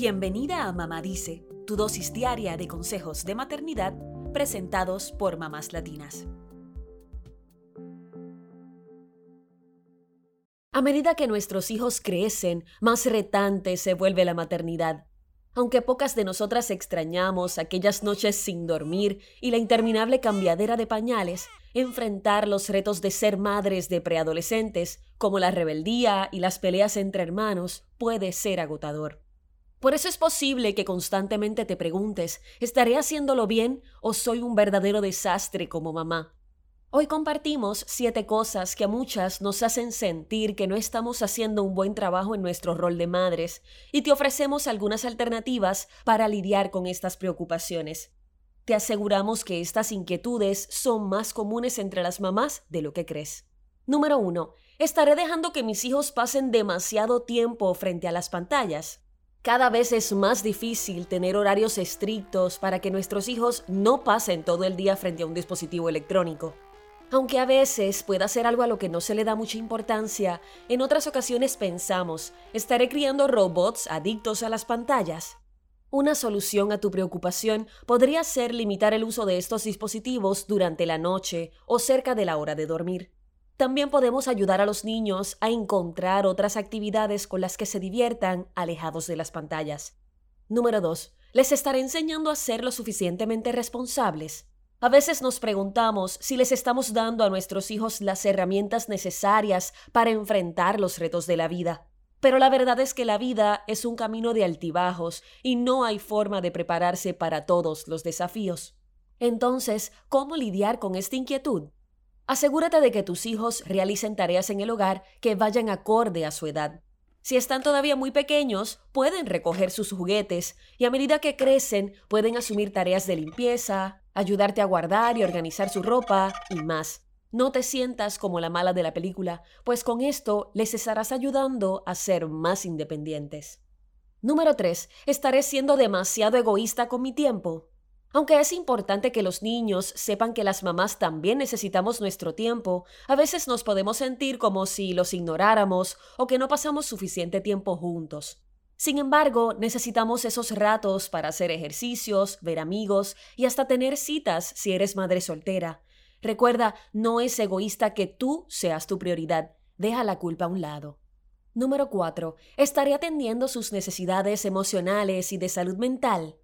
Bienvenida a Mamá Dice, tu dosis diaria de consejos de maternidad presentados por mamás latinas. A medida que nuestros hijos crecen, más retante se vuelve la maternidad. Aunque pocas de nosotras extrañamos aquellas noches sin dormir y la interminable cambiadera de pañales, enfrentar los retos de ser madres de preadolescentes, como la rebeldía y las peleas entre hermanos, puede ser agotador. Por eso es posible que constantemente te preguntes, ¿estaré haciéndolo bien o soy un verdadero desastre como mamá? Hoy compartimos siete cosas que a muchas nos hacen sentir que no estamos haciendo un buen trabajo en nuestro rol de madres y te ofrecemos algunas alternativas para lidiar con estas preocupaciones. Te aseguramos que estas inquietudes son más comunes entre las mamás de lo que crees. Número 1. ¿Estaré dejando que mis hijos pasen demasiado tiempo frente a las pantallas? Cada vez es más difícil tener horarios estrictos para que nuestros hijos no pasen todo el día frente a un dispositivo electrónico. Aunque a veces pueda ser algo a lo que no se le da mucha importancia, en otras ocasiones pensamos, ¿estaré criando robots adictos a las pantallas? Una solución a tu preocupación podría ser limitar el uso de estos dispositivos durante la noche o cerca de la hora de dormir. También podemos ayudar a los niños a encontrar otras actividades con las que se diviertan alejados de las pantallas. Número 2. Les estaré enseñando a ser lo suficientemente responsables. A veces nos preguntamos si les estamos dando a nuestros hijos las herramientas necesarias para enfrentar los retos de la vida. Pero la verdad es que la vida es un camino de altibajos y no hay forma de prepararse para todos los desafíos. Entonces, ¿cómo lidiar con esta inquietud? Asegúrate de que tus hijos realicen tareas en el hogar que vayan acorde a su edad. Si están todavía muy pequeños, pueden recoger sus juguetes y a medida que crecen pueden asumir tareas de limpieza, ayudarte a guardar y organizar su ropa y más. No te sientas como la mala de la película, pues con esto les estarás ayudando a ser más independientes. Número 3. ¿Estaré siendo demasiado egoísta con mi tiempo? Aunque es importante que los niños sepan que las mamás también necesitamos nuestro tiempo, a veces nos podemos sentir como si los ignoráramos o que no pasamos suficiente tiempo juntos. Sin embargo, necesitamos esos ratos para hacer ejercicios, ver amigos y hasta tener citas si eres madre soltera. Recuerda, no es egoísta que tú seas tu prioridad. Deja la culpa a un lado. Número 4. Estaré atendiendo sus necesidades emocionales y de salud mental.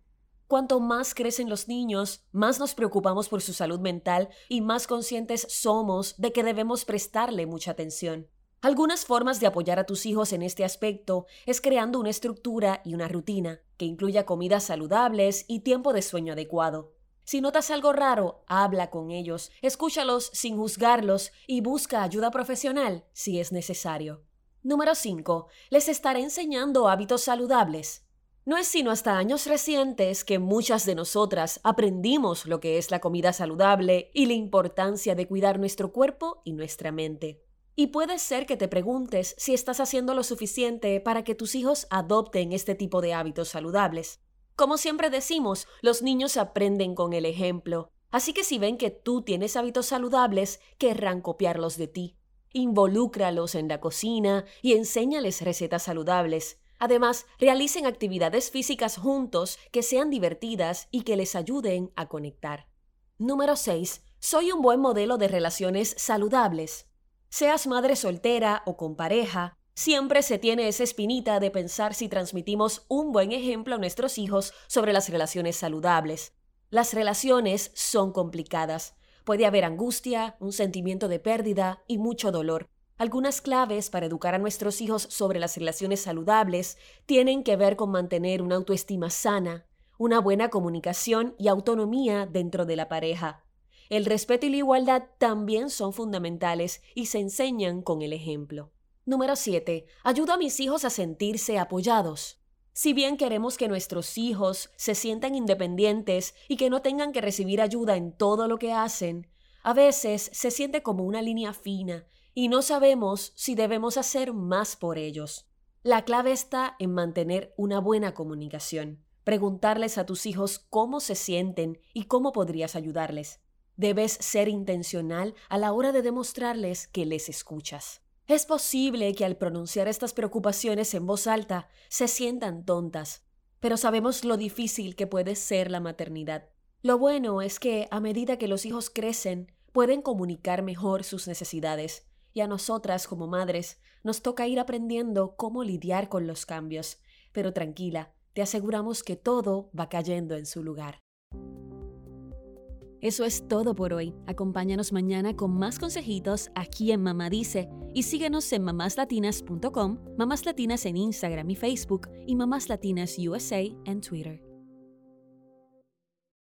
Cuanto más crecen los niños, más nos preocupamos por su salud mental y más conscientes somos de que debemos prestarle mucha atención. Algunas formas de apoyar a tus hijos en este aspecto es creando una estructura y una rutina que incluya comidas saludables y tiempo de sueño adecuado. Si notas algo raro, habla con ellos, escúchalos sin juzgarlos y busca ayuda profesional si es necesario. Número 5. Les estaré enseñando hábitos saludables. No es sino hasta años recientes que muchas de nosotras aprendimos lo que es la comida saludable y la importancia de cuidar nuestro cuerpo y nuestra mente. Y puede ser que te preguntes si estás haciendo lo suficiente para que tus hijos adopten este tipo de hábitos saludables. Como siempre decimos, los niños aprenden con el ejemplo, así que si ven que tú tienes hábitos saludables, querrán copiarlos de ti. Involúcralos en la cocina y enséñales recetas saludables. Además, realicen actividades físicas juntos que sean divertidas y que les ayuden a conectar. Número 6. Soy un buen modelo de relaciones saludables. Seas madre soltera o con pareja, siempre se tiene esa espinita de pensar si transmitimos un buen ejemplo a nuestros hijos sobre las relaciones saludables. Las relaciones son complicadas. Puede haber angustia, un sentimiento de pérdida y mucho dolor. Algunas claves para educar a nuestros hijos sobre las relaciones saludables tienen que ver con mantener una autoestima sana, una buena comunicación y autonomía dentro de la pareja. El respeto y la igualdad también son fundamentales y se enseñan con el ejemplo. Número 7. Ayudo a mis hijos a sentirse apoyados. Si bien queremos que nuestros hijos se sientan independientes y que no tengan que recibir ayuda en todo lo que hacen, a veces se siente como una línea fina y no sabemos si debemos hacer más por ellos. La clave está en mantener una buena comunicación, preguntarles a tus hijos cómo se sienten y cómo podrías ayudarles. Debes ser intencional a la hora de demostrarles que les escuchas. Es posible que al pronunciar estas preocupaciones en voz alta se sientan tontas, pero sabemos lo difícil que puede ser la maternidad. Lo bueno es que a medida que los hijos crecen, pueden comunicar mejor sus necesidades, y a nosotras como madres nos toca ir aprendiendo cómo lidiar con los cambios. Pero tranquila, te aseguramos que todo va cayendo en su lugar. Eso es todo por hoy. Acompáñanos mañana con más consejitos aquí en Mamá Dice y síguenos en mamáslatinas.com, Mamás Latinas en Instagram y Facebook y Mamás Latinas USA en Twitter.